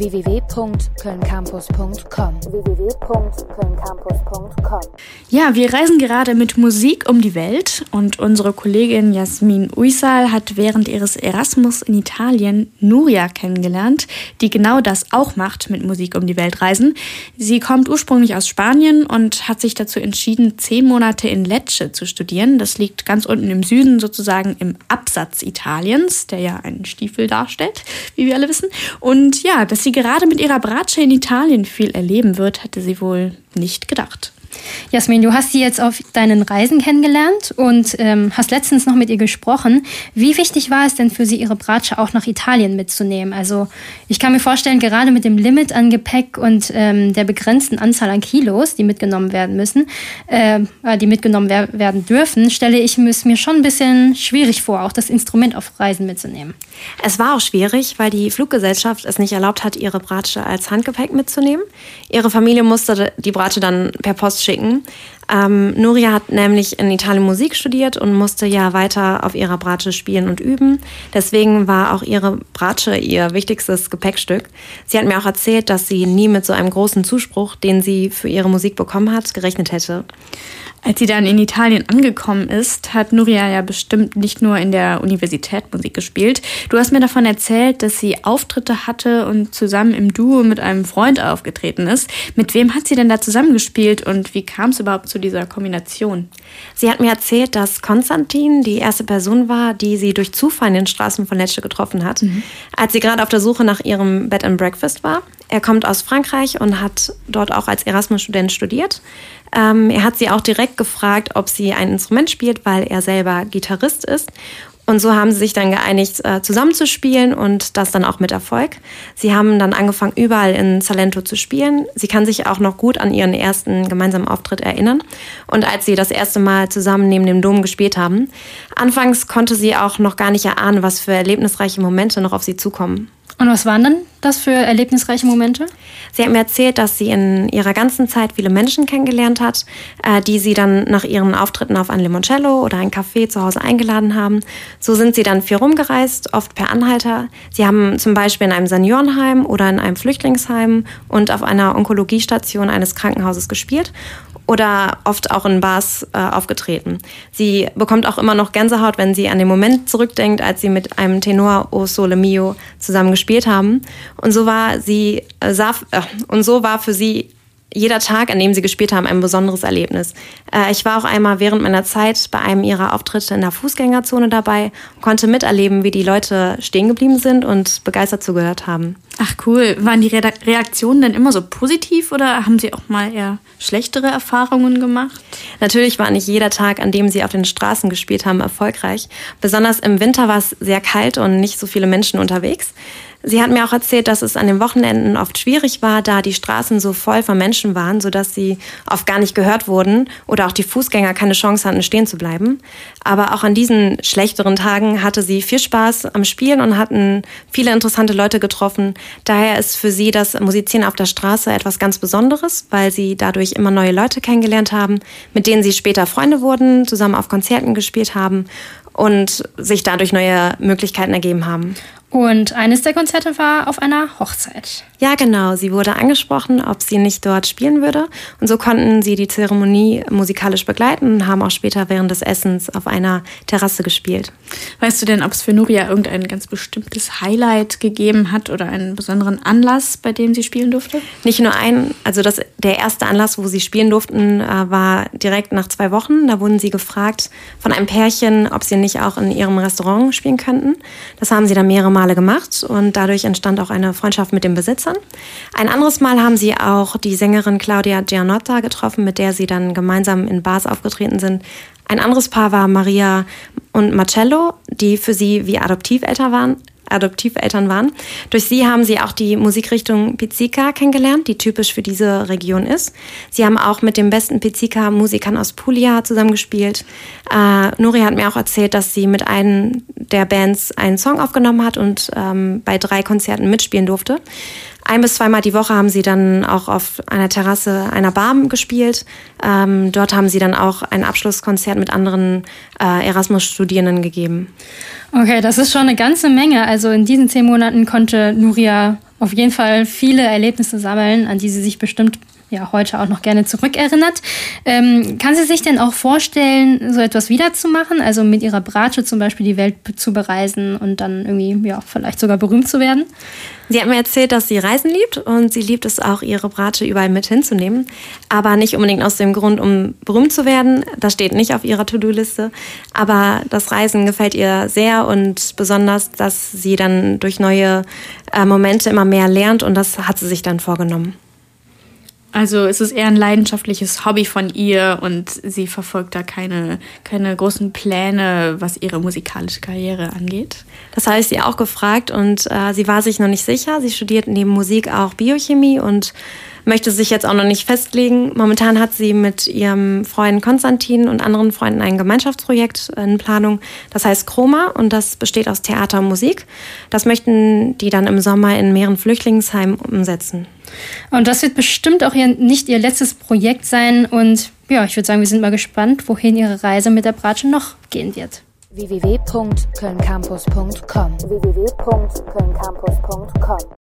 www.kölncampus.com www.kölncampus.com Ja, wir reisen gerade mit Musik um die Welt und unsere Kollegin Jasmin Uysal hat während ihres Erasmus in Italien Nuria kennengelernt, die genau das auch macht mit Musik um die Welt reisen. Sie kommt ursprünglich aus Spanien und hat sich dazu entschieden, zehn Monate in Lecce zu studieren. Das liegt ganz unten im Süden, sozusagen im Absatz Italiens, der ja einen Stiefel darstellt, wie wir alle wissen. Und ja, dass sie gerade mit ihrer Bratsche in Italien viel erleben wird, hatte sie wohl nicht gedacht. Jasmin, du hast sie jetzt auf deinen Reisen kennengelernt und ähm, hast letztens noch mit ihr gesprochen. Wie wichtig war es denn für sie, ihre Bratsche auch nach Italien mitzunehmen? Also ich kann mir vorstellen, gerade mit dem Limit an Gepäck und ähm, der begrenzten Anzahl an Kilos, die mitgenommen werden müssen, äh, die mitgenommen wer werden dürfen, stelle ich es mir schon ein bisschen schwierig vor, auch das Instrument auf Reisen mitzunehmen. Es war auch schwierig, weil die Fluggesellschaft es nicht erlaubt hat, ihre Bratsche als Handgepäck mitzunehmen. Ihre Familie musste die Bratsche dann per Post schicken. Ähm, Nuria hat nämlich in Italien Musik studiert und musste ja weiter auf ihrer Bratsche spielen und üben. Deswegen war auch ihre Bratsche ihr wichtigstes Gepäckstück. Sie hat mir auch erzählt, dass sie nie mit so einem großen Zuspruch, den sie für ihre Musik bekommen hat, gerechnet hätte. Als sie dann in Italien angekommen ist, hat Nuria ja bestimmt nicht nur in der Universität Musik gespielt. Du hast mir davon erzählt, dass sie Auftritte hatte und zusammen im Duo mit einem Freund aufgetreten ist. Mit wem hat sie denn da zusammengespielt und wie kam es überhaupt zu dieser Kombination? Sie hat mir erzählt, dass Konstantin die erste Person war, die sie durch Zufall in den Straßen von Lecce getroffen hat, mhm. als sie gerade auf der Suche nach ihrem Bed and Breakfast war. Er kommt aus Frankreich und hat dort auch als Erasmus-Student studiert. Ähm, er hat sie auch direkt gefragt, ob sie ein Instrument spielt, weil er selber Gitarrist ist. Und so haben sie sich dann geeinigt, äh, zusammenzuspielen und das dann auch mit Erfolg. Sie haben dann angefangen, überall in Salento zu spielen. Sie kann sich auch noch gut an ihren ersten gemeinsamen Auftritt erinnern. Und als sie das erste Mal zusammen neben dem Dom gespielt haben, anfangs konnte sie auch noch gar nicht erahnen, was für erlebnisreiche Momente noch auf sie zukommen. Und was waren denn das für erlebnisreiche Momente? Sie hat mir erzählt, dass sie in ihrer ganzen Zeit viele Menschen kennengelernt hat, äh, die sie dann nach ihren Auftritten auf ein Limoncello oder ein Café zu Hause eingeladen haben. So sind sie dann viel rumgereist, oft per Anhalter. Sie haben zum Beispiel in einem Seniorenheim oder in einem Flüchtlingsheim und auf einer Onkologiestation eines Krankenhauses gespielt oder oft auch in Bars äh, aufgetreten. Sie bekommt auch immer noch Gänsehaut, wenn sie an den Moment zurückdenkt, als sie mit einem Tenor O Sole Mio zusammen gespielt haben. Und so war sie, äh, sah, äh, und so war für sie jeder Tag, an dem sie gespielt haben, ein besonderes Erlebnis. Äh, ich war auch einmal während meiner Zeit bei einem ihrer Auftritte in der Fußgängerzone dabei konnte miterleben, wie die Leute stehen geblieben sind und begeistert zugehört haben. Ach cool. Waren die Reaktionen denn immer so positiv oder haben Sie auch mal eher schlechtere Erfahrungen gemacht? Natürlich war nicht jeder Tag, an dem Sie auf den Straßen gespielt haben, erfolgreich. Besonders im Winter war es sehr kalt und nicht so viele Menschen unterwegs. Sie hat mir auch erzählt, dass es an den Wochenenden oft schwierig war, da die Straßen so voll von Menschen waren, sodass sie oft gar nicht gehört wurden oder auch die Fußgänger keine Chance hatten, stehen zu bleiben. Aber auch an diesen schlechteren Tagen hatte sie viel Spaß am Spielen und hatten viele interessante Leute getroffen. Daher ist für sie das Musizieren auf der Straße etwas ganz Besonderes, weil sie dadurch immer neue Leute kennengelernt haben, mit denen sie später Freunde wurden, zusammen auf Konzerten gespielt haben und sich dadurch neue Möglichkeiten ergeben haben. Und eines der Konzerte war auf einer Hochzeit. Ja, genau. Sie wurde angesprochen, ob sie nicht dort spielen würde. Und so konnten sie die Zeremonie musikalisch begleiten und haben auch später während des Essens auf einer Terrasse gespielt. Weißt du denn, ob es für Nuria irgendein ganz bestimmtes Highlight gegeben hat oder einen besonderen Anlass, bei dem sie spielen durfte? Nicht nur ein. Also das, der erste Anlass, wo sie spielen durften, äh, war direkt nach zwei Wochen. Da wurden sie gefragt von einem Pärchen, ob sie nicht auch in ihrem Restaurant spielen könnten. Das haben sie dann mehrere Mal Male gemacht und dadurch entstand auch eine Freundschaft mit den Besitzern. Ein anderes Mal haben sie auch die Sängerin Claudia Gianotta getroffen, mit der sie dann gemeinsam in Bars aufgetreten sind. Ein anderes Paar war Maria und Marcello, die für sie wie Adoptiveltern waren, Adoptiveltern waren. Durch sie haben sie auch die Musikrichtung Pizzica kennengelernt, die typisch für diese Region ist. Sie haben auch mit den besten Pizzica-Musikern aus Puglia zusammengespielt. Äh, Nuri hat mir auch erzählt, dass sie mit einem der Bands einen Song aufgenommen hat und ähm, bei drei Konzerten mitspielen durfte. Ein bis zweimal die Woche haben sie dann auch auf einer Terrasse einer Bar gespielt. Ähm, dort haben sie dann auch ein Abschlusskonzert mit anderen äh, Erasmus-Studierenden gegeben. Okay, das ist schon eine ganze Menge. Also in diesen zehn Monaten konnte Nuria auf jeden Fall viele Erlebnisse sammeln, an die sie sich bestimmt ja heute auch noch gerne zurückerinnert. Ähm, kann sie sich denn auch vorstellen, so etwas wiederzumachen? Also mit ihrer Bratsche zum Beispiel die Welt zu bereisen und dann irgendwie, ja, vielleicht sogar berühmt zu werden? Sie hat mir erzählt, dass sie Reisen liebt und sie liebt es auch, ihre Bratsche überall mit hinzunehmen. Aber nicht unbedingt aus dem Grund, um berühmt zu werden. Das steht nicht auf ihrer To-Do-Liste. Aber das Reisen gefällt ihr sehr und besonders, dass sie dann durch neue äh, Momente immer mehr lernt und das hat sie sich dann vorgenommen. Also es ist eher ein leidenschaftliches Hobby von ihr und sie verfolgt da keine, keine großen Pläne, was ihre musikalische Karriere angeht. Das habe ich sie auch gefragt und äh, sie war sich noch nicht sicher. Sie studiert neben Musik auch Biochemie und möchte sich jetzt auch noch nicht festlegen. Momentan hat sie mit ihrem Freund Konstantin und anderen Freunden ein Gemeinschaftsprojekt in Planung. Das heißt Chroma und das besteht aus Theater und Musik. Das möchten die dann im Sommer in mehreren Flüchtlingsheimen umsetzen. Und das wird bestimmt auch ihr, nicht ihr letztes Projekt sein. Und ja, ich würde sagen, wir sind mal gespannt, wohin ihre Reise mit der Bratsche noch gehen wird www.kölncampus.com www